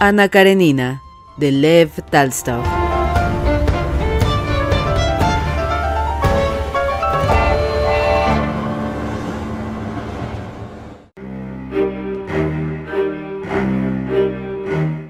Ana Karenina, de Lev Talstov.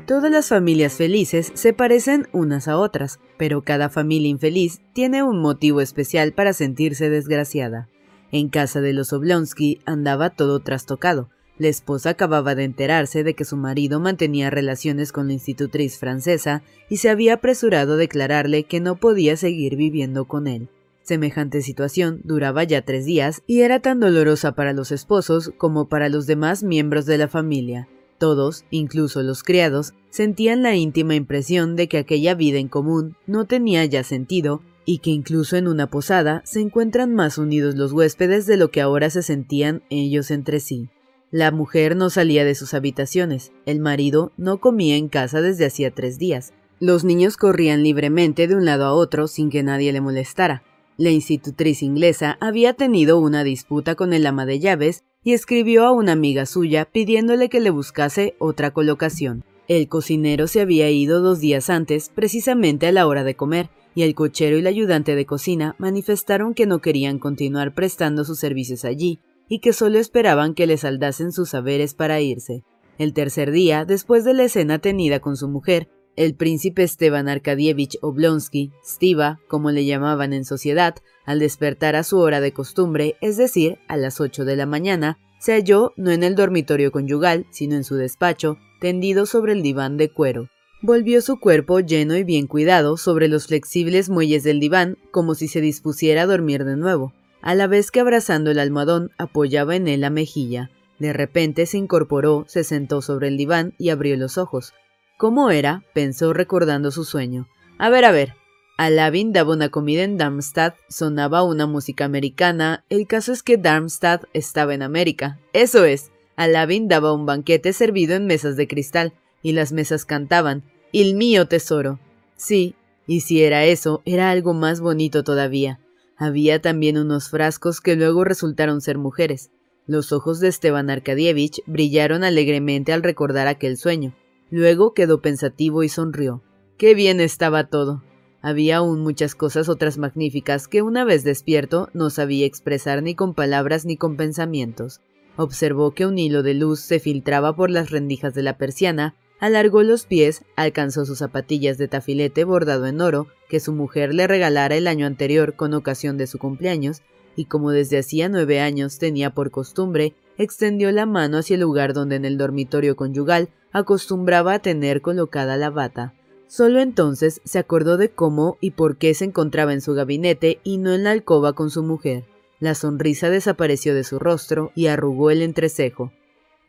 Todas las familias felices se parecen unas a otras, pero cada familia infeliz tiene un motivo especial para sentirse desgraciada. En casa de los Oblonsky andaba todo trastocado. La esposa acababa de enterarse de que su marido mantenía relaciones con la institutriz francesa y se había apresurado a declararle que no podía seguir viviendo con él. Semejante situación duraba ya tres días y era tan dolorosa para los esposos como para los demás miembros de la familia. Todos, incluso los criados, sentían la íntima impresión de que aquella vida en común no tenía ya sentido y que incluso en una posada se encuentran más unidos los huéspedes de lo que ahora se sentían ellos entre sí. La mujer no salía de sus habitaciones, el marido no comía en casa desde hacía tres días, los niños corrían libremente de un lado a otro sin que nadie le molestara. La institutriz inglesa había tenido una disputa con el ama de llaves y escribió a una amiga suya pidiéndole que le buscase otra colocación. El cocinero se había ido dos días antes, precisamente a la hora de comer, y el cochero y el ayudante de cocina manifestaron que no querían continuar prestando sus servicios allí, y que solo esperaban que le saldasen sus saberes para irse. El tercer día, después de la escena tenida con su mujer, el príncipe Esteban Arkadievich Oblonsky, Stiva, como le llamaban en sociedad, al despertar a su hora de costumbre, es decir, a las ocho de la mañana, se halló no en el dormitorio conyugal, sino en su despacho, tendido sobre el diván de cuero. Volvió su cuerpo lleno y bien cuidado sobre los flexibles muelles del diván, como si se dispusiera a dormir de nuevo, a la vez que abrazando el almohadón apoyaba en él la mejilla. De repente se incorporó, se sentó sobre el diván y abrió los ojos. ¿Cómo era? pensó recordando su sueño. A ver, a ver. Alavin daba una comida en Darmstadt, sonaba una música americana. El caso es que Darmstadt estaba en América. Eso es. Alavin daba un banquete servido en mesas de cristal, y las mesas cantaban: Il mío tesoro. Sí, y si era eso, era algo más bonito todavía. Había también unos frascos que luego resultaron ser mujeres. Los ojos de Esteban Arkadievich brillaron alegremente al recordar aquel sueño. Luego quedó pensativo y sonrió. Qué bien estaba todo. Había aún muchas cosas otras magníficas que una vez despierto no sabía expresar ni con palabras ni con pensamientos. Observó que un hilo de luz se filtraba por las rendijas de la persiana, alargó los pies, alcanzó sus zapatillas de tafilete bordado en oro que su mujer le regalara el año anterior con ocasión de su cumpleaños, y como desde hacía nueve años tenía por costumbre, extendió la mano hacia el lugar donde en el dormitorio conyugal acostumbraba a tener colocada la bata. Solo entonces se acordó de cómo y por qué se encontraba en su gabinete y no en la alcoba con su mujer. La sonrisa desapareció de su rostro y arrugó el entrecejo.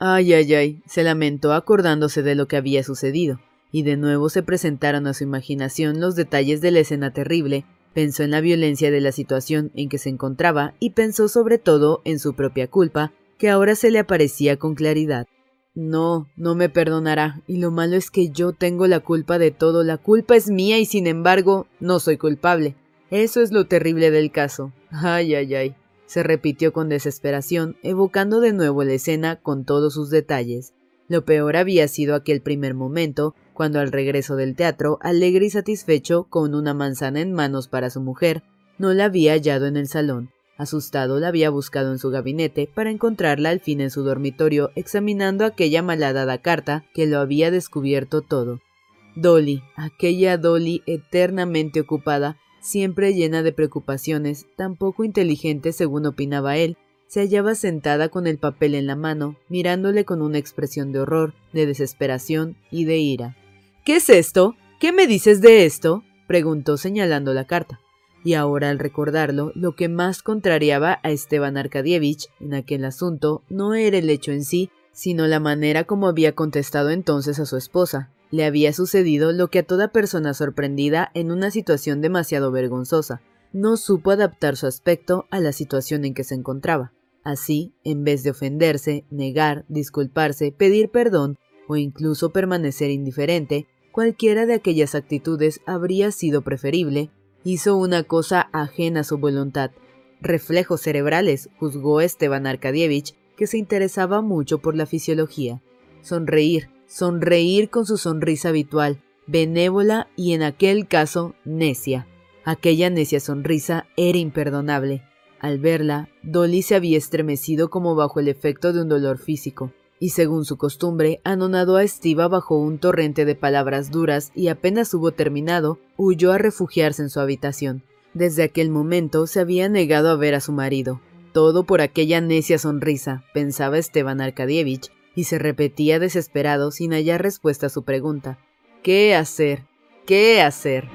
Ay, ay, ay, se lamentó acordándose de lo que había sucedido, y de nuevo se presentaron a su imaginación los detalles de la escena terrible, pensó en la violencia de la situación en que se encontraba y pensó sobre todo en su propia culpa, que ahora se le aparecía con claridad. No, no me perdonará, y lo malo es que yo tengo la culpa de todo, la culpa es mía y sin embargo no soy culpable. Eso es lo terrible del caso. Ay, ay, ay. Se repitió con desesperación, evocando de nuevo la escena con todos sus detalles. Lo peor había sido aquel primer momento, cuando al regreso del teatro, alegre y satisfecho, con una manzana en manos para su mujer, no la había hallado en el salón. Asustado la había buscado en su gabinete para encontrarla al fin en su dormitorio examinando aquella malhadada carta que lo había descubierto todo. Dolly, aquella Dolly eternamente ocupada, siempre llena de preocupaciones, tan poco inteligente según opinaba él, se hallaba sentada con el papel en la mano, mirándole con una expresión de horror, de desesperación y de ira. ¿Qué es esto? ¿Qué me dices de esto? preguntó señalando la carta y ahora al recordarlo, lo que más contrariaba a Esteban Arkadievich en aquel asunto no era el hecho en sí, sino la manera como había contestado entonces a su esposa. Le había sucedido lo que a toda persona sorprendida en una situación demasiado vergonzosa. No supo adaptar su aspecto a la situación en que se encontraba. Así, en vez de ofenderse, negar, disculparse, pedir perdón o incluso permanecer indiferente, cualquiera de aquellas actitudes habría sido preferible Hizo una cosa ajena a su voluntad. Reflejos cerebrales, juzgó Esteban Arkadievich, que se interesaba mucho por la fisiología. Sonreír, sonreír con su sonrisa habitual, benévola y en aquel caso necia. Aquella necia sonrisa era imperdonable. Al verla, Dolly se había estremecido como bajo el efecto de un dolor físico, y según su costumbre, anonadó a Estiva bajo un torrente de palabras duras y apenas hubo terminado, huyó a refugiarse en su habitación. Desde aquel momento se había negado a ver a su marido. Todo por aquella necia sonrisa, pensaba Esteban Arkadievich, y se repetía desesperado sin hallar respuesta a su pregunta. ¿Qué hacer? ¿Qué hacer?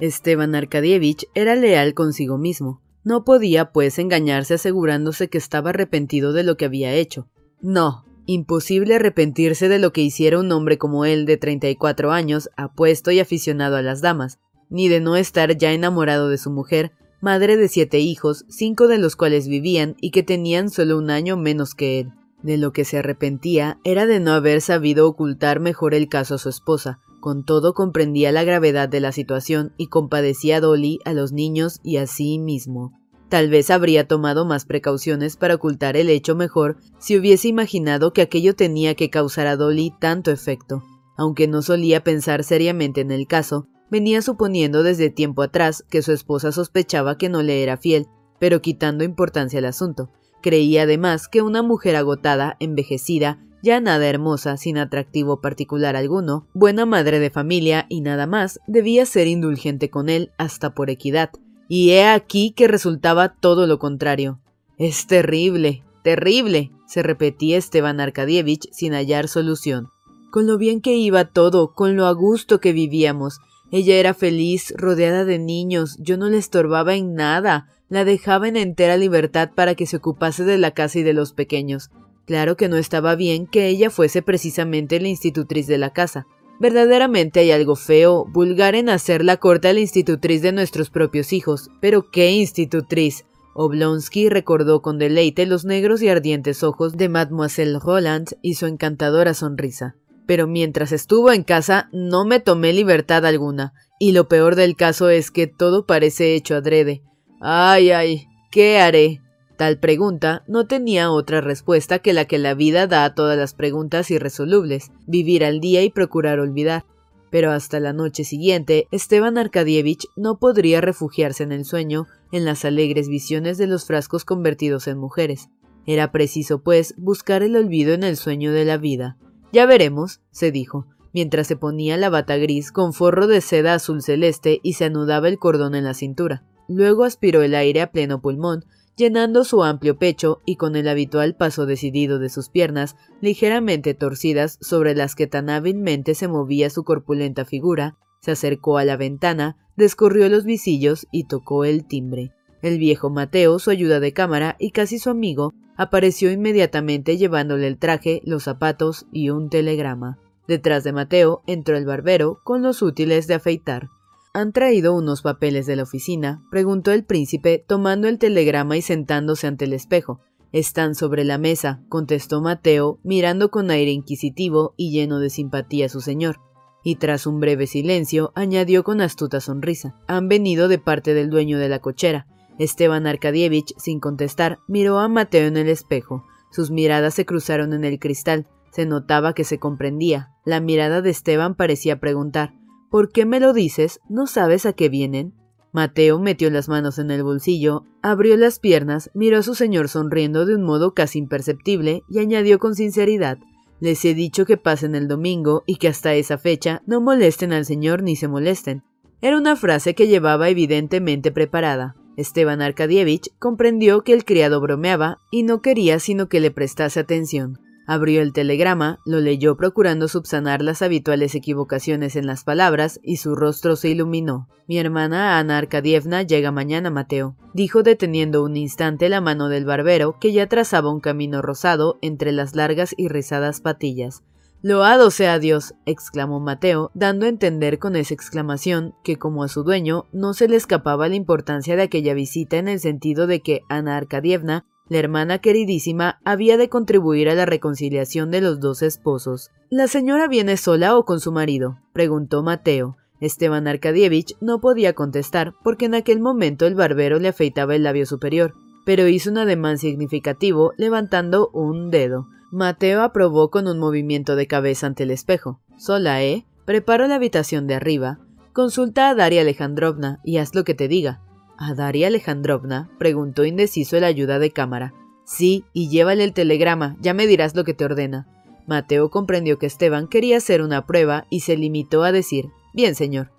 Esteban Arkadievich era leal consigo mismo. No podía, pues, engañarse asegurándose que estaba arrepentido de lo que había hecho. No, imposible arrepentirse de lo que hiciera un hombre como él de 34 años, apuesto y aficionado a las damas, ni de no estar ya enamorado de su mujer, madre de siete hijos, cinco de los cuales vivían y que tenían solo un año menos que él. De lo que se arrepentía era de no haber sabido ocultar mejor el caso a su esposa, con todo comprendía la gravedad de la situación y compadecía a Dolly, a los niños y a sí mismo. Tal vez habría tomado más precauciones para ocultar el hecho mejor si hubiese imaginado que aquello tenía que causar a Dolly tanto efecto. Aunque no solía pensar seriamente en el caso, venía suponiendo desde tiempo atrás que su esposa sospechaba que no le era fiel, pero quitando importancia al asunto. Creía además que una mujer agotada, envejecida, ya nada hermosa, sin atractivo particular alguno, buena madre de familia y nada más, debía ser indulgente con él hasta por equidad. Y he aquí que resultaba todo lo contrario. Es terrible, terrible, se repetía Esteban Arkadievich sin hallar solución. Con lo bien que iba todo, con lo a gusto que vivíamos. Ella era feliz, rodeada de niños, yo no le estorbaba en nada, la dejaba en entera libertad para que se ocupase de la casa y de los pequeños. Claro que no estaba bien que ella fuese precisamente la institutriz de la casa. Verdaderamente hay algo feo, vulgar en hacer la corte a la institutriz de nuestros propios hijos. Pero qué institutriz. Oblonsky recordó con deleite los negros y ardientes ojos de Mademoiselle Roland y su encantadora sonrisa. Pero mientras estuvo en casa no me tomé libertad alguna, y lo peor del caso es que todo parece hecho adrede. Ay, ay, ¿qué haré? Tal pregunta no tenía otra respuesta que la que la vida da a todas las preguntas irresolubles, vivir al día y procurar olvidar. Pero hasta la noche siguiente, Esteban Arkadievich no podría refugiarse en el sueño, en las alegres visiones de los frascos convertidos en mujeres. Era preciso, pues, buscar el olvido en el sueño de la vida. Ya veremos, se dijo, mientras se ponía la bata gris con forro de seda azul celeste y se anudaba el cordón en la cintura. Luego aspiró el aire a pleno pulmón, llenando su amplio pecho y con el habitual paso decidido de sus piernas, ligeramente torcidas sobre las que tan hábilmente se movía su corpulenta figura, se acercó a la ventana, descorrió los visillos y tocó el timbre. El viejo Mateo, su ayuda de cámara y casi su amigo, apareció inmediatamente llevándole el traje, los zapatos y un telegrama. Detrás de Mateo entró el barbero con los útiles de afeitar. ¿Han traído unos papeles de la oficina? preguntó el príncipe, tomando el telegrama y sentándose ante el espejo. Están sobre la mesa, contestó Mateo, mirando con aire inquisitivo y lleno de simpatía a su señor. Y tras un breve silencio, añadió con astuta sonrisa. Han venido de parte del dueño de la cochera. Esteban Arkadievich, sin contestar, miró a Mateo en el espejo. Sus miradas se cruzaron en el cristal. Se notaba que se comprendía. La mirada de Esteban parecía preguntar ¿Por qué me lo dices? ¿No sabes a qué vienen? Mateo metió las manos en el bolsillo, abrió las piernas, miró a su señor sonriendo de un modo casi imperceptible y añadió con sinceridad Les he dicho que pasen el domingo y que hasta esa fecha no molesten al señor ni se molesten. Era una frase que llevaba evidentemente preparada. Esteban Arkadievich comprendió que el criado bromeaba y no quería sino que le prestase atención. Abrió el telegrama, lo leyó procurando subsanar las habituales equivocaciones en las palabras y su rostro se iluminó. Mi hermana Ana Arkadievna llega mañana, Mateo, dijo deteniendo un instante la mano del barbero que ya trazaba un camino rosado entre las largas y rizadas patillas. Loado sea Dios, exclamó Mateo, dando a entender con esa exclamación que, como a su dueño, no se le escapaba la importancia de aquella visita en el sentido de que Ana Arkadievna la hermana queridísima había de contribuir a la reconciliación de los dos esposos. ¿La señora viene sola o con su marido? preguntó Mateo. Esteban Arkadievich no podía contestar porque en aquel momento el barbero le afeitaba el labio superior. pero hizo un ademán significativo levantando un dedo. Mateo aprobó con un movimiento de cabeza ante el espejo. Sola, ¿eh? Preparo la habitación de arriba. Consulta a Daria Alejandrovna y haz lo que te diga. ¿A Daria Alejandrovna? preguntó indeciso el ayuda de cámara. Sí, y llévale el telegrama, ya me dirás lo que te ordena. Mateo comprendió que Esteban quería hacer una prueba y se limitó a decir Bien, señor.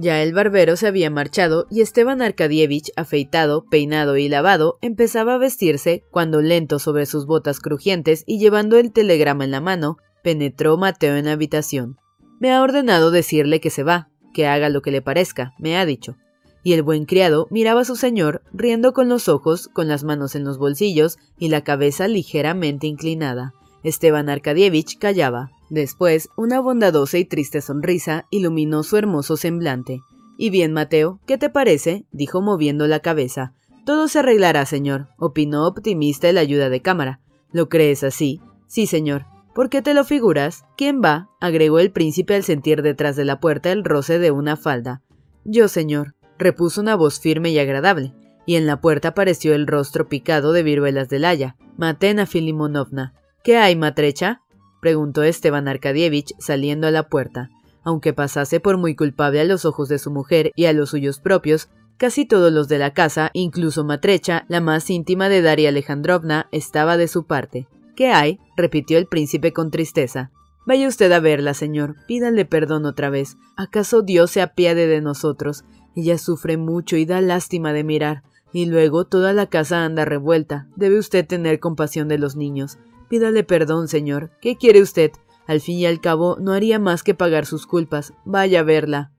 Ya el barbero se había marchado y Esteban Arkadievich, afeitado, peinado y lavado, empezaba a vestirse cuando lento sobre sus botas crujientes y llevando el telegrama en la mano, penetró Mateo en la habitación. Me ha ordenado decirle que se va, que haga lo que le parezca, me ha dicho. Y el buen criado miraba a su señor, riendo con los ojos, con las manos en los bolsillos y la cabeza ligeramente inclinada. Esteban Arkadievich callaba. Después, una bondadosa y triste sonrisa iluminó su hermoso semblante. Y bien, Mateo, ¿qué te parece? dijo moviendo la cabeza. Todo se arreglará, señor, opinó optimista el ayuda de cámara. ¿Lo crees así? Sí, señor. ¿Por qué te lo figuras? ¿Quién va? agregó el príncipe al sentir detrás de la puerta el roce de una falda. Yo, señor, repuso una voz firme y agradable, y en la puerta apareció el rostro picado de viruelas del haya. Matena Filimonovna. ¿Qué hay, matrecha? Preguntó Esteban Arkadievich saliendo a la puerta. Aunque pasase por muy culpable a los ojos de su mujer y a los suyos propios, casi todos los de la casa, incluso Matrecha, la más íntima de Daria Alejandrovna, estaba de su parte. ¿Qué hay? repitió el príncipe con tristeza. Vaya usted a verla, señor. Pídanle perdón otra vez. ¿Acaso Dios se apiade de nosotros? Ella sufre mucho y da lástima de mirar. Y luego toda la casa anda revuelta. Debe usted tener compasión de los niños. Pídale perdón, señor. ¿Qué quiere usted? Al fin y al cabo, no haría más que pagar sus culpas. Vaya a verla.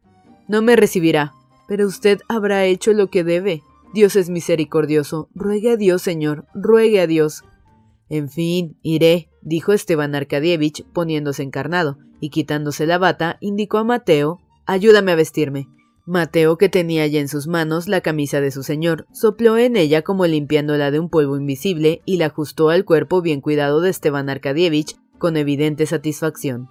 No me recibirá. Pero usted habrá hecho lo que debe. Dios es misericordioso. Ruegue a Dios, señor. Ruegue a Dios. En fin, iré, dijo Esteban Arkadievich, poniéndose encarnado, y quitándose la bata, indicó a Mateo Ayúdame a vestirme. Mateo, que tenía ya en sus manos la camisa de su señor, sopló en ella como limpiándola de un polvo invisible y la ajustó al cuerpo bien cuidado de Esteban Arkadievich con evidente satisfacción.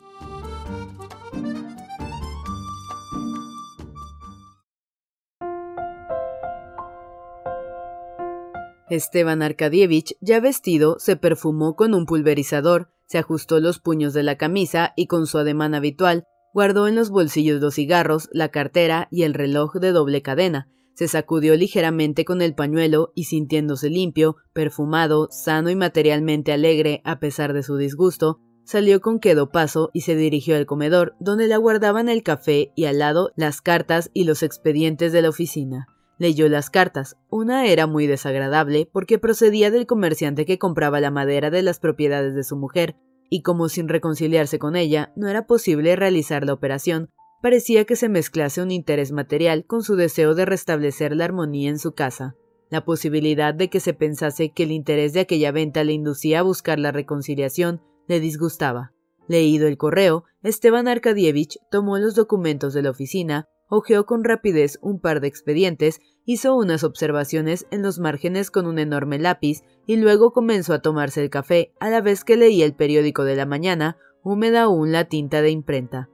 Esteban Arkadievich, ya vestido, se perfumó con un pulverizador, se ajustó los puños de la camisa y con su ademán habitual Guardó en los bolsillos los cigarros, la cartera y el reloj de doble cadena. Se sacudió ligeramente con el pañuelo y sintiéndose limpio, perfumado, sano y materialmente alegre a pesar de su disgusto, salió con quedo paso y se dirigió al comedor, donde le aguardaban el café y al lado las cartas y los expedientes de la oficina. Leyó las cartas. Una era muy desagradable porque procedía del comerciante que compraba la madera de las propiedades de su mujer, y como sin reconciliarse con ella no era posible realizar la operación, parecía que se mezclase un interés material con su deseo de restablecer la armonía en su casa. La posibilidad de que se pensase que el interés de aquella venta le inducía a buscar la reconciliación le disgustaba. Leído el correo, Esteban Arkadievich tomó los documentos de la oficina, hojeó con rapidez un par de expedientes, hizo unas observaciones en los márgenes con un enorme lápiz y luego comenzó a tomarse el café a la vez que leía el periódico de la mañana, húmeda aún la tinta de imprenta.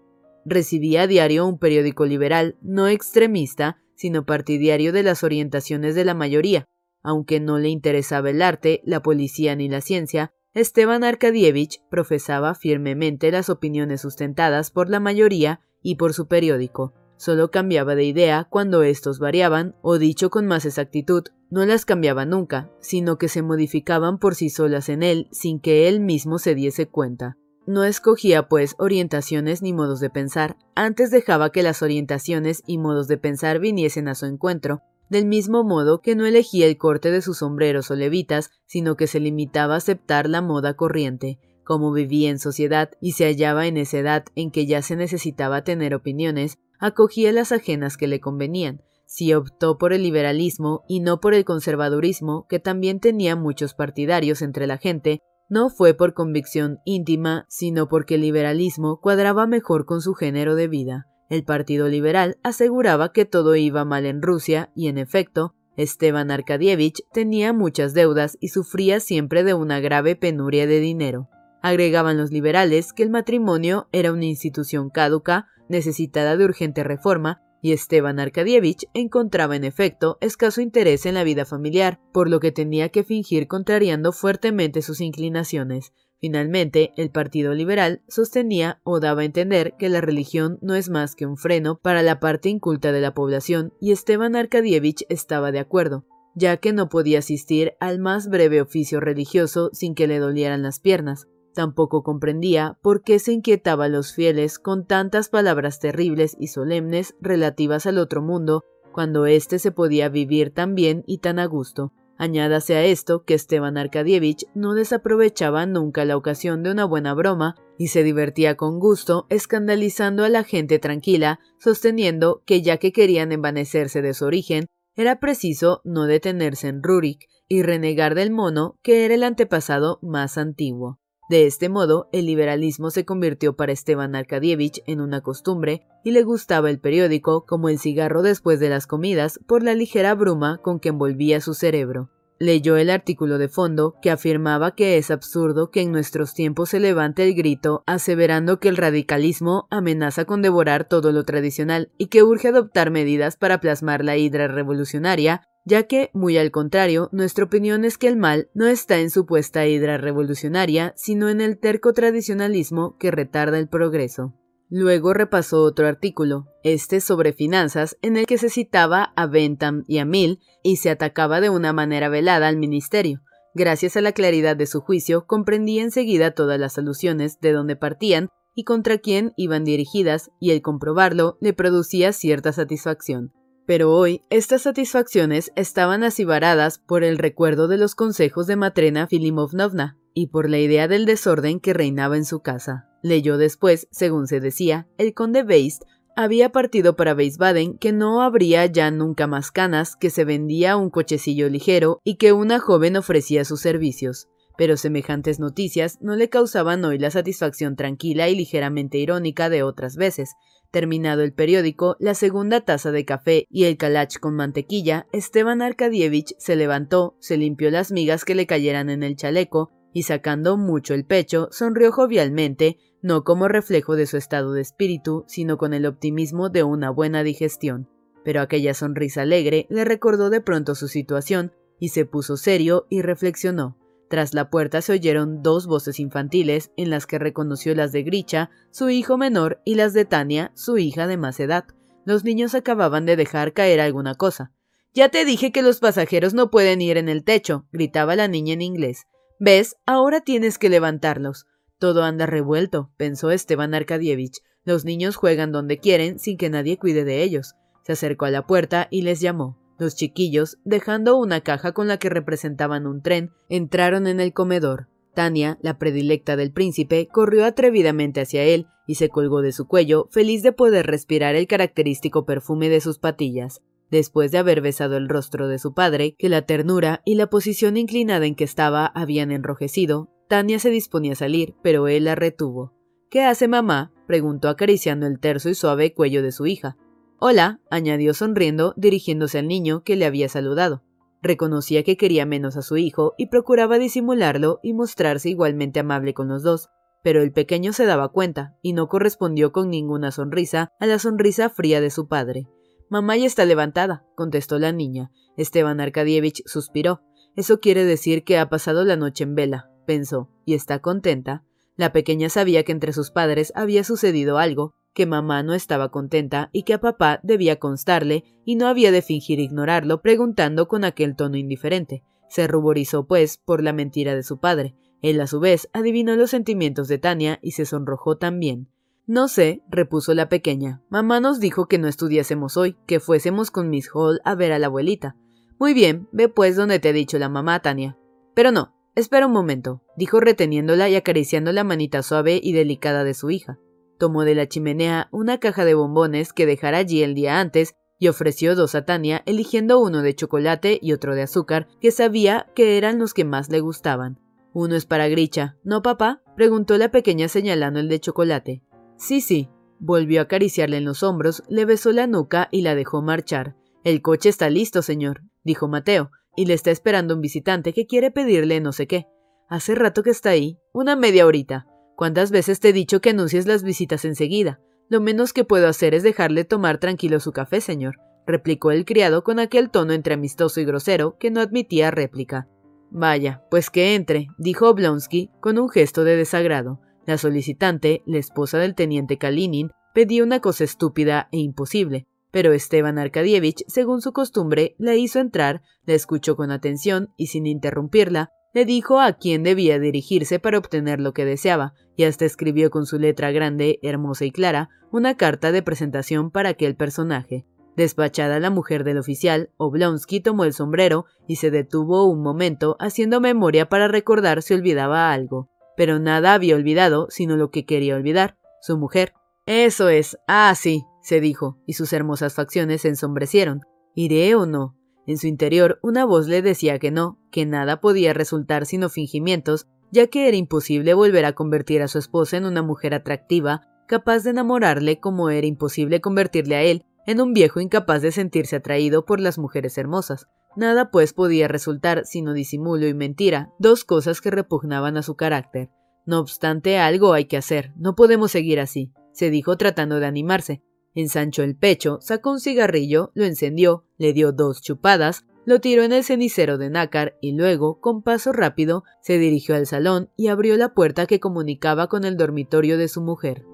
Recibía a diario un periódico liberal, no extremista, sino partidario de las orientaciones de la mayoría. Aunque no le interesaba el arte, la policía ni la ciencia, Esteban Arkadievich profesaba firmemente las opiniones sustentadas por la mayoría y por su periódico. Solo cambiaba de idea cuando estos variaban, o dicho con más exactitud, no las cambiaba nunca, sino que se modificaban por sí solas en él sin que él mismo se diese cuenta. No escogía, pues, orientaciones ni modos de pensar, antes dejaba que las orientaciones y modos de pensar viniesen a su encuentro, del mismo modo que no elegía el corte de sus sombreros o levitas, sino que se limitaba a aceptar la moda corriente. Como vivía en sociedad y se hallaba en esa edad en que ya se necesitaba tener opiniones, acogía las ajenas que le convenían, si optó por el liberalismo y no por el conservadurismo, que también tenía muchos partidarios entre la gente, no fue por convicción íntima, sino porque el liberalismo cuadraba mejor con su género de vida. El Partido Liberal aseguraba que todo iba mal en Rusia y, en efecto, Esteban Arkadievich tenía muchas deudas y sufría siempre de una grave penuria de dinero. Agregaban los liberales que el matrimonio era una institución caduca, necesitada de urgente reforma, y Esteban Arkadievich encontraba en efecto escaso interés en la vida familiar, por lo que tenía que fingir contrariando fuertemente sus inclinaciones. Finalmente, el Partido Liberal sostenía o daba a entender que la religión no es más que un freno para la parte inculta de la población, y Esteban Arkadievich estaba de acuerdo, ya que no podía asistir al más breve oficio religioso sin que le dolieran las piernas, Tampoco comprendía por qué se inquietaba a los fieles con tantas palabras terribles y solemnes relativas al otro mundo, cuando éste se podía vivir tan bien y tan a gusto. Añádase a esto que Esteban Arkadievich no desaprovechaba nunca la ocasión de una buena broma y se divertía con gusto escandalizando a la gente tranquila, sosteniendo que ya que querían envanecerse de su origen, era preciso no detenerse en Rurik y renegar del mono que era el antepasado más antiguo. De este modo, el liberalismo se convirtió para Esteban Arkadievich en una costumbre y le gustaba el periódico como el cigarro después de las comidas por la ligera bruma con que envolvía su cerebro. Leyó el artículo de fondo que afirmaba que es absurdo que en nuestros tiempos se levante el grito aseverando que el radicalismo amenaza con devorar todo lo tradicional y que urge adoptar medidas para plasmar la hidra revolucionaria ya que, muy al contrario, nuestra opinión es que el mal no está en supuesta hidra revolucionaria, sino en el terco tradicionalismo que retarda el progreso. Luego repasó otro artículo, este sobre finanzas, en el que se citaba a Bentham y a Mill y se atacaba de una manera velada al ministerio. Gracias a la claridad de su juicio, comprendía enseguida todas las alusiones de dónde partían y contra quién iban dirigidas, y el comprobarlo le producía cierta satisfacción. Pero hoy estas satisfacciones estaban acibaradas por el recuerdo de los consejos de Matrena Filimovnovna y por la idea del desorden que reinaba en su casa. Leyó después, según se decía, el conde Beist había partido para Weisbaden que no habría ya nunca más canas, que se vendía un cochecillo ligero y que una joven ofrecía sus servicios. Pero semejantes noticias no le causaban hoy la satisfacción tranquila y ligeramente irónica de otras veces, Terminado el periódico, la segunda taza de café y el calach con mantequilla, Esteban Arkadievich se levantó, se limpió las migas que le cayeran en el chaleco y sacando mucho el pecho, sonrió jovialmente, no como reflejo de su estado de espíritu, sino con el optimismo de una buena digestión. Pero aquella sonrisa alegre le recordó de pronto su situación y se puso serio y reflexionó. Tras la puerta se oyeron dos voces infantiles en las que reconoció las de Gricha, su hijo menor, y las de Tania, su hija de más edad. Los niños acababan de dejar caer alguna cosa. Ya te dije que los pasajeros no pueden ir en el techo, gritaba la niña en inglés. ¿Ves? Ahora tienes que levantarlos. Todo anda revuelto, pensó Esteban Arkadievich. Los niños juegan donde quieren sin que nadie cuide de ellos. Se acercó a la puerta y les llamó. Los chiquillos, dejando una caja con la que representaban un tren, entraron en el comedor. Tania, la predilecta del príncipe, corrió atrevidamente hacia él y se colgó de su cuello, feliz de poder respirar el característico perfume de sus patillas. Después de haber besado el rostro de su padre, que la ternura y la posición inclinada en que estaba habían enrojecido, Tania se disponía a salir, pero él la retuvo. ¿Qué hace mamá? preguntó acariciando el terso y suave cuello de su hija. Hola, añadió sonriendo, dirigiéndose al niño que le había saludado. Reconocía que quería menos a su hijo y procuraba disimularlo y mostrarse igualmente amable con los dos, pero el pequeño se daba cuenta y no correspondió con ninguna sonrisa a la sonrisa fría de su padre. Mamá ya está levantada, contestó la niña. Esteban Arkadievich suspiró. Eso quiere decir que ha pasado la noche en vela, pensó, y está contenta. La pequeña sabía que entre sus padres había sucedido algo, que mamá no estaba contenta y que a papá debía constarle y no había de fingir ignorarlo preguntando con aquel tono indiferente. Se ruborizó, pues, por la mentira de su padre. Él, a su vez, adivinó los sentimientos de Tania y se sonrojó también. No sé, repuso la pequeña. Mamá nos dijo que no estudiásemos hoy, que fuésemos con Miss Hall a ver a la abuelita. Muy bien, ve pues donde te ha dicho la mamá, Tania. Pero no, espera un momento, dijo reteniéndola y acariciando la manita suave y delicada de su hija. Tomó de la chimenea una caja de bombones que dejara allí el día antes y ofreció dos a Tania, eligiendo uno de chocolate y otro de azúcar, que sabía que eran los que más le gustaban. Uno es para Gricha, ¿no, papá? preguntó la pequeña señalando el de chocolate. Sí, sí. Volvió a acariciarle en los hombros, le besó la nuca y la dejó marchar. El coche está listo, señor, dijo Mateo, y le está esperando un visitante que quiere pedirle no sé qué. Hace rato que está ahí, una media horita. ¿Cuántas veces te he dicho que anuncies las visitas enseguida? Lo menos que puedo hacer es dejarle tomar tranquilo su café, señor, replicó el criado con aquel tono entre amistoso y grosero que no admitía réplica. Vaya, pues que entre, dijo Oblonsky con un gesto de desagrado. La solicitante, la esposa del teniente Kalinin, pedía una cosa estúpida e imposible, pero Esteban Arkadievich, según su costumbre, la hizo entrar, la escuchó con atención y sin interrumpirla, le dijo a quién debía dirigirse para obtener lo que deseaba, y hasta escribió con su letra grande, hermosa y clara, una carta de presentación para aquel personaje. Despachada la mujer del oficial, Oblonsky tomó el sombrero y se detuvo un momento haciendo memoria para recordar si olvidaba algo. Pero nada había olvidado sino lo que quería olvidar, su mujer. Eso es. Ah, sí, se dijo, y sus hermosas facciones se ensombrecieron. ¿Iré o no? En su interior una voz le decía que no, que nada podía resultar sino fingimientos, ya que era imposible volver a convertir a su esposa en una mujer atractiva, capaz de enamorarle como era imposible convertirle a él en un viejo incapaz de sentirse atraído por las mujeres hermosas. Nada pues podía resultar sino disimulo y mentira, dos cosas que repugnaban a su carácter. No obstante, algo hay que hacer, no podemos seguir así, se dijo tratando de animarse, Ensanchó el pecho, sacó un cigarrillo, lo encendió, le dio dos chupadas, lo tiró en el cenicero de nácar y luego, con paso rápido, se dirigió al salón y abrió la puerta que comunicaba con el dormitorio de su mujer.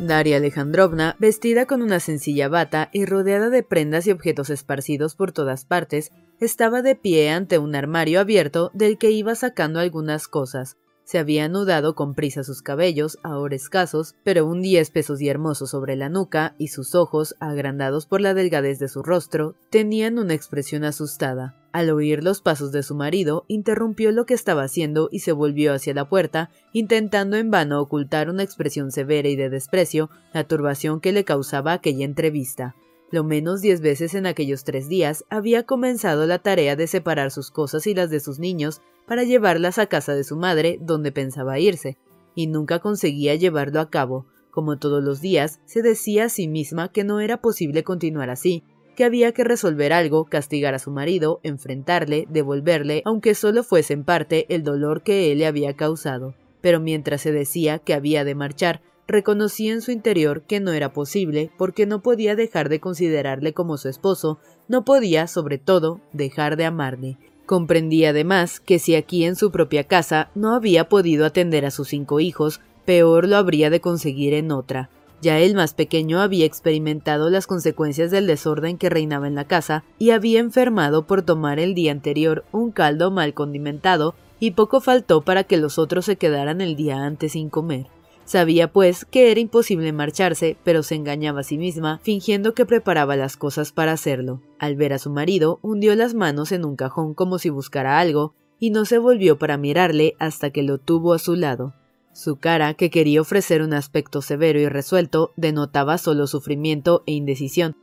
Daria Alejandrovna, vestida con una sencilla bata y rodeada de prendas y objetos esparcidos por todas partes, estaba de pie ante un armario abierto del que iba sacando algunas cosas. Se había anudado con prisa sus cabellos, ahora escasos, pero un día espesos y hermosos sobre la nuca, y sus ojos, agrandados por la delgadez de su rostro, tenían una expresión asustada. Al oír los pasos de su marido, interrumpió lo que estaba haciendo y se volvió hacia la puerta, intentando en vano ocultar una expresión severa y de desprecio la turbación que le causaba aquella entrevista. Lo menos diez veces en aquellos tres días había comenzado la tarea de separar sus cosas y las de sus niños para llevarlas a casa de su madre, donde pensaba irse, y nunca conseguía llevarlo a cabo. Como todos los días, se decía a sí misma que no era posible continuar así, que había que resolver algo, castigar a su marido, enfrentarle, devolverle, aunque solo fuese en parte el dolor que él le había causado. Pero mientras se decía que había de marchar, reconocía en su interior que no era posible, porque no podía dejar de considerarle como su esposo, no podía, sobre todo, dejar de amarle. Comprendía además que si aquí en su propia casa no había podido atender a sus cinco hijos, peor lo habría de conseguir en otra. Ya el más pequeño había experimentado las consecuencias del desorden que reinaba en la casa y había enfermado por tomar el día anterior un caldo mal condimentado y poco faltó para que los otros se quedaran el día antes sin comer. Sabía, pues, que era imposible marcharse, pero se engañaba a sí misma, fingiendo que preparaba las cosas para hacerlo. Al ver a su marido, hundió las manos en un cajón como si buscara algo, y no se volvió para mirarle hasta que lo tuvo a su lado. Su cara, que quería ofrecer un aspecto severo y resuelto, denotaba solo sufrimiento e indecisión.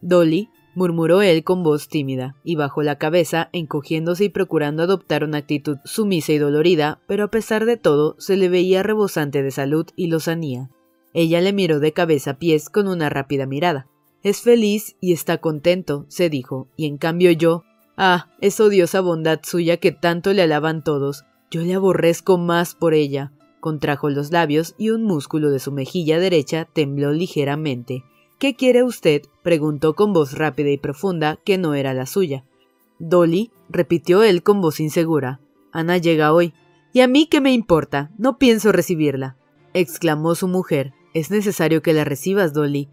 Dolly, murmuró él con voz tímida, y bajó la cabeza, encogiéndose y procurando adoptar una actitud sumisa y dolorida, pero a pesar de todo se le veía rebosante de salud y lozanía. Ella le miró de cabeza a pies con una rápida mirada. Es feliz y está contento, se dijo, y en cambio yo. Ah, es odiosa bondad suya que tanto le alaban todos. Yo le aborrezco más por ella. Contrajo los labios y un músculo de su mejilla derecha tembló ligeramente. ¿Qué quiere usted? preguntó con voz rápida y profunda, que no era la suya. Dolly, repitió él con voz insegura. Ana llega hoy. ¿Y a mí qué me importa? No pienso recibirla. exclamó su mujer. Es necesario que la recibas, Dolly.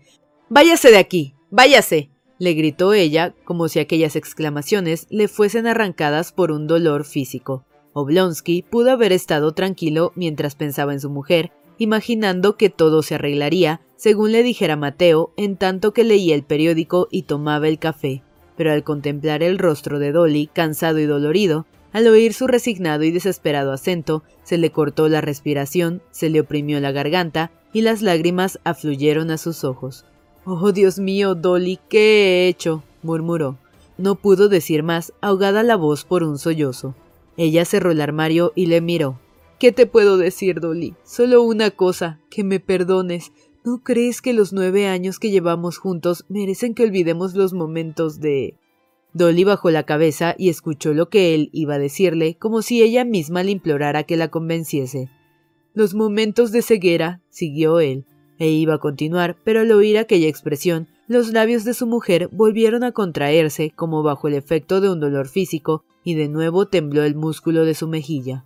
Váyase de aquí. Váyase. le gritó ella, como si aquellas exclamaciones le fuesen arrancadas por un dolor físico. Oblonsky pudo haber estado tranquilo mientras pensaba en su mujer, imaginando que todo se arreglaría, según le dijera Mateo, en tanto que leía el periódico y tomaba el café. Pero al contemplar el rostro de Dolly, cansado y dolorido, al oír su resignado y desesperado acento, se le cortó la respiración, se le oprimió la garganta y las lágrimas afluyeron a sus ojos. Oh, Dios mío, Dolly, ¿qué he hecho? murmuró. No pudo decir más, ahogada la voz por un sollozo. Ella cerró el armario y le miró. ¿Qué te puedo decir, Dolly? Solo una cosa, que me perdones. ¿No crees que los nueve años que llevamos juntos merecen que olvidemos los momentos de... Dolly bajó la cabeza y escuchó lo que él iba a decirle, como si ella misma le implorara que la convenciese. Los momentos de ceguera, siguió él, e iba a continuar, pero al oír aquella expresión, los labios de su mujer volvieron a contraerse como bajo el efecto de un dolor físico, y de nuevo tembló el músculo de su mejilla.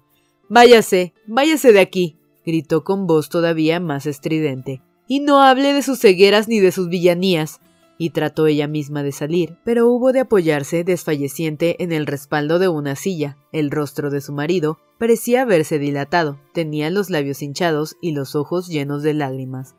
Váyase, váyase de aquí, gritó con voz todavía más estridente, y no hable de sus cegueras ni de sus villanías. Y trató ella misma de salir, pero hubo de apoyarse desfalleciente en el respaldo de una silla. El rostro de su marido parecía haberse dilatado, tenía los labios hinchados y los ojos llenos de lágrimas.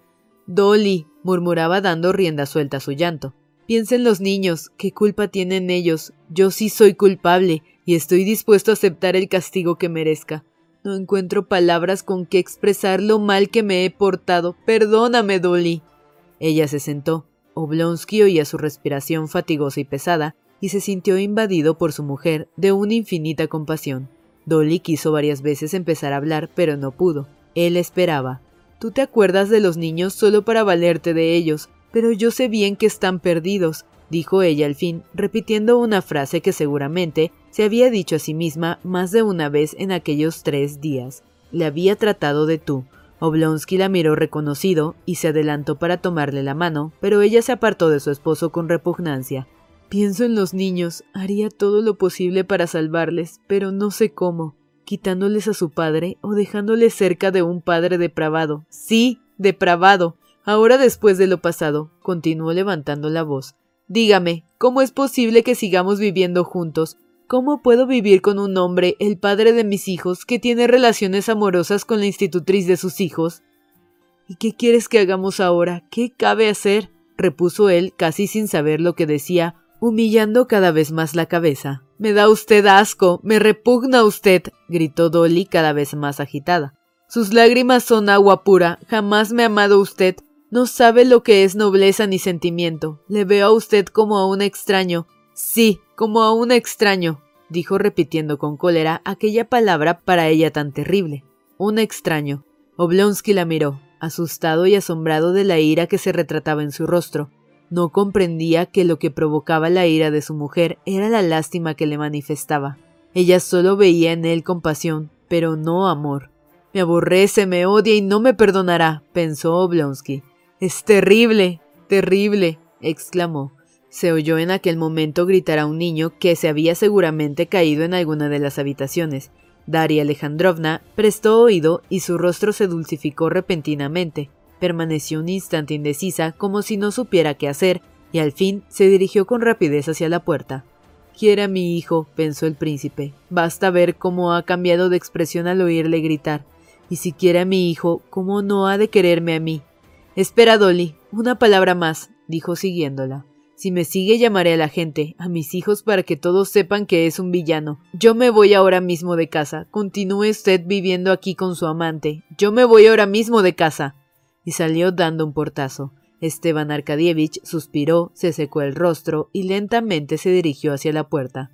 Dolly, murmuraba dando rienda suelta a su llanto. Piensen los niños, ¿qué culpa tienen ellos? Yo sí soy culpable, y estoy dispuesto a aceptar el castigo que merezca. No encuentro palabras con que expresar lo mal que me he portado. Perdóname, Dolly. Ella se sentó. Oblonsky oía su respiración fatigosa y pesada, y se sintió invadido por su mujer de una infinita compasión. Dolly quiso varias veces empezar a hablar, pero no pudo. Él esperaba. Tú te acuerdas de los niños solo para valerte de ellos, pero yo sé bien que están perdidos dijo ella al fin, repitiendo una frase que seguramente se había dicho a sí misma más de una vez en aquellos tres días. Le había tratado de tú. Oblonsky la miró reconocido y se adelantó para tomarle la mano, pero ella se apartó de su esposo con repugnancia. Pienso en los niños, haría todo lo posible para salvarles, pero no sé cómo, quitándoles a su padre o dejándoles cerca de un padre depravado. Sí, depravado. Ahora después de lo pasado, continuó levantando la voz, Dígame, ¿cómo es posible que sigamos viviendo juntos? ¿Cómo puedo vivir con un hombre, el padre de mis hijos, que tiene relaciones amorosas con la institutriz de sus hijos? ¿Y qué quieres que hagamos ahora? ¿Qué cabe hacer? repuso él, casi sin saber lo que decía, humillando cada vez más la cabeza. Me da usted asco, me repugna usted, gritó Dolly cada vez más agitada. Sus lágrimas son agua pura, jamás me ha amado usted, no sabe lo que es nobleza ni sentimiento. Le veo a usted como a un extraño. Sí, como a un extraño, dijo repitiendo con cólera aquella palabra para ella tan terrible. Un extraño. Oblonsky la miró, asustado y asombrado de la ira que se retrataba en su rostro. No comprendía que lo que provocaba la ira de su mujer era la lástima que le manifestaba. Ella solo veía en él compasión, pero no amor. Me aborrece, me odia y no me perdonará, pensó Oblonsky. Es terrible, terrible, exclamó. Se oyó en aquel momento gritar a un niño que se había seguramente caído en alguna de las habitaciones. Daria Alejandrovna prestó oído y su rostro se dulcificó repentinamente. Permaneció un instante indecisa como si no supiera qué hacer, y al fin se dirigió con rapidez hacia la puerta. Quiere a mi hijo, pensó el príncipe. Basta ver cómo ha cambiado de expresión al oírle gritar. Y si quiere a mi hijo, ¿cómo no ha de quererme a mí? Espera, Dolly, una palabra más, dijo siguiéndola. Si me sigue llamaré a la gente, a mis hijos, para que todos sepan que es un villano. Yo me voy ahora mismo de casa. Continúe usted viviendo aquí con su amante. Yo me voy ahora mismo de casa. Y salió dando un portazo. Esteban Arkadievich suspiró, se secó el rostro y lentamente se dirigió hacia la puerta.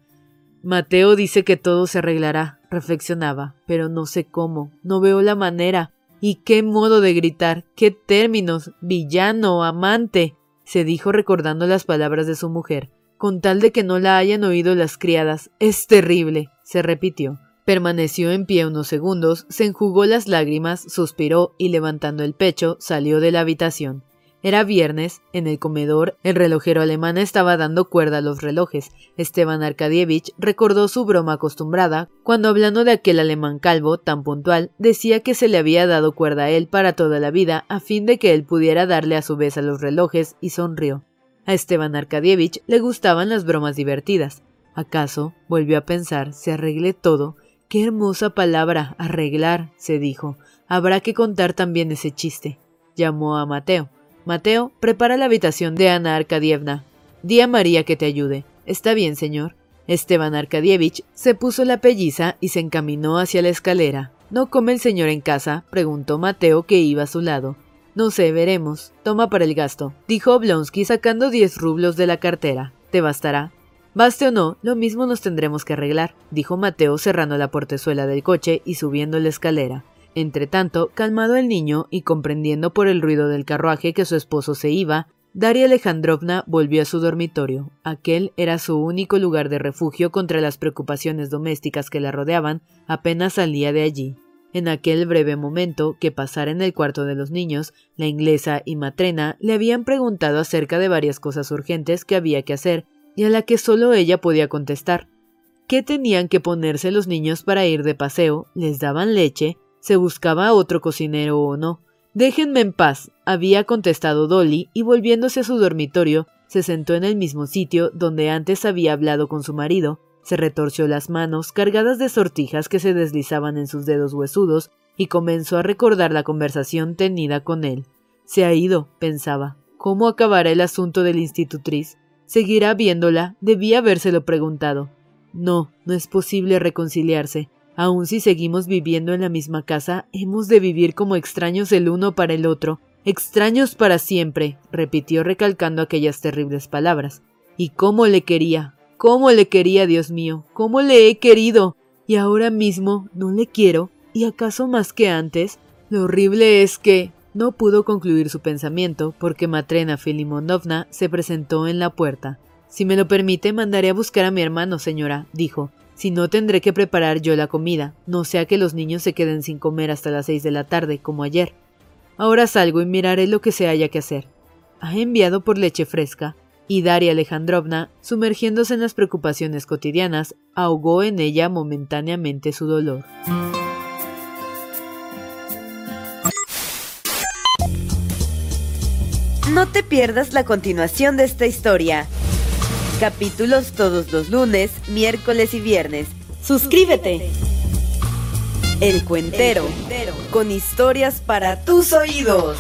Mateo dice que todo se arreglará, reflexionaba, pero no sé cómo, no veo la manera. Y qué modo de gritar, qué términos, villano, amante, se dijo recordando las palabras de su mujer, con tal de que no la hayan oído las criadas. Es terrible, se repitió. Permaneció en pie unos segundos, se enjugó las lágrimas, suspiró y levantando el pecho salió de la habitación. Era viernes, en el comedor, el relojero alemán estaba dando cuerda a los relojes. Esteban Arkadievich recordó su broma acostumbrada cuando hablando de aquel alemán calvo, tan puntual, decía que se le había dado cuerda a él para toda la vida a fin de que él pudiera darle a su vez a los relojes y sonrió. A Esteban Arkadievich le gustaban las bromas divertidas. ¿Acaso, volvió a pensar, se arregle todo? Qué hermosa palabra, arreglar, se dijo. Habrá que contar también ese chiste. Llamó a Mateo. Mateo, prepara la habitación de Ana Arkadievna. Di a María que te ayude. Está bien, señor. Esteban Arkadievich se puso la pelliza y se encaminó hacia la escalera. ¿No come el señor en casa? preguntó Mateo que iba a su lado. No sé, veremos. Toma para el gasto, dijo Oblonsky sacando diez rublos de la cartera. ¿Te bastará? Baste o no, lo mismo nos tendremos que arreglar, dijo Mateo cerrando la portezuela del coche y subiendo la escalera. Entretanto, calmado el niño y comprendiendo por el ruido del carruaje que su esposo se iba, Daria Alejandrovna volvió a su dormitorio. Aquel era su único lugar de refugio contra las preocupaciones domésticas que la rodeaban apenas salía de allí. En aquel breve momento que pasara en el cuarto de los niños, la inglesa y Matrena le habían preguntado acerca de varias cosas urgentes que había que hacer y a la que solo ella podía contestar. ¿Qué tenían que ponerse los niños para ir de paseo? ¿Les daban leche? ¿Se buscaba otro cocinero o no? Déjenme en paz, había contestado Dolly y volviéndose a su dormitorio, se sentó en el mismo sitio donde antes había hablado con su marido, se retorció las manos cargadas de sortijas que se deslizaban en sus dedos huesudos y comenzó a recordar la conversación tenida con él. Se ha ido, pensaba. ¿Cómo acabará el asunto del institutriz? ¿Seguirá viéndola? Debía habérselo preguntado. No, no es posible reconciliarse. Aun si seguimos viviendo en la misma casa, hemos de vivir como extraños el uno para el otro, extraños para siempre, repitió recalcando aquellas terribles palabras. Y cómo le quería, cómo le quería, Dios mío, cómo le he querido. Y ahora mismo no le quiero, y acaso más que antes. Lo horrible es que no pudo concluir su pensamiento porque Matrena Filimonovna se presentó en la puerta. Si me lo permite, mandaré a buscar a mi hermano, señora, dijo. Si no, tendré que preparar yo la comida, no sea que los niños se queden sin comer hasta las seis de la tarde, como ayer. Ahora salgo y miraré lo que se haya que hacer. Ha enviado por leche fresca, y Daria Alejandrovna, sumergiéndose en las preocupaciones cotidianas, ahogó en ella momentáneamente su dolor. No te pierdas la continuación de esta historia. Capítulos todos los lunes, miércoles y viernes. Suscríbete. El Cuentero, con historias para tus oídos.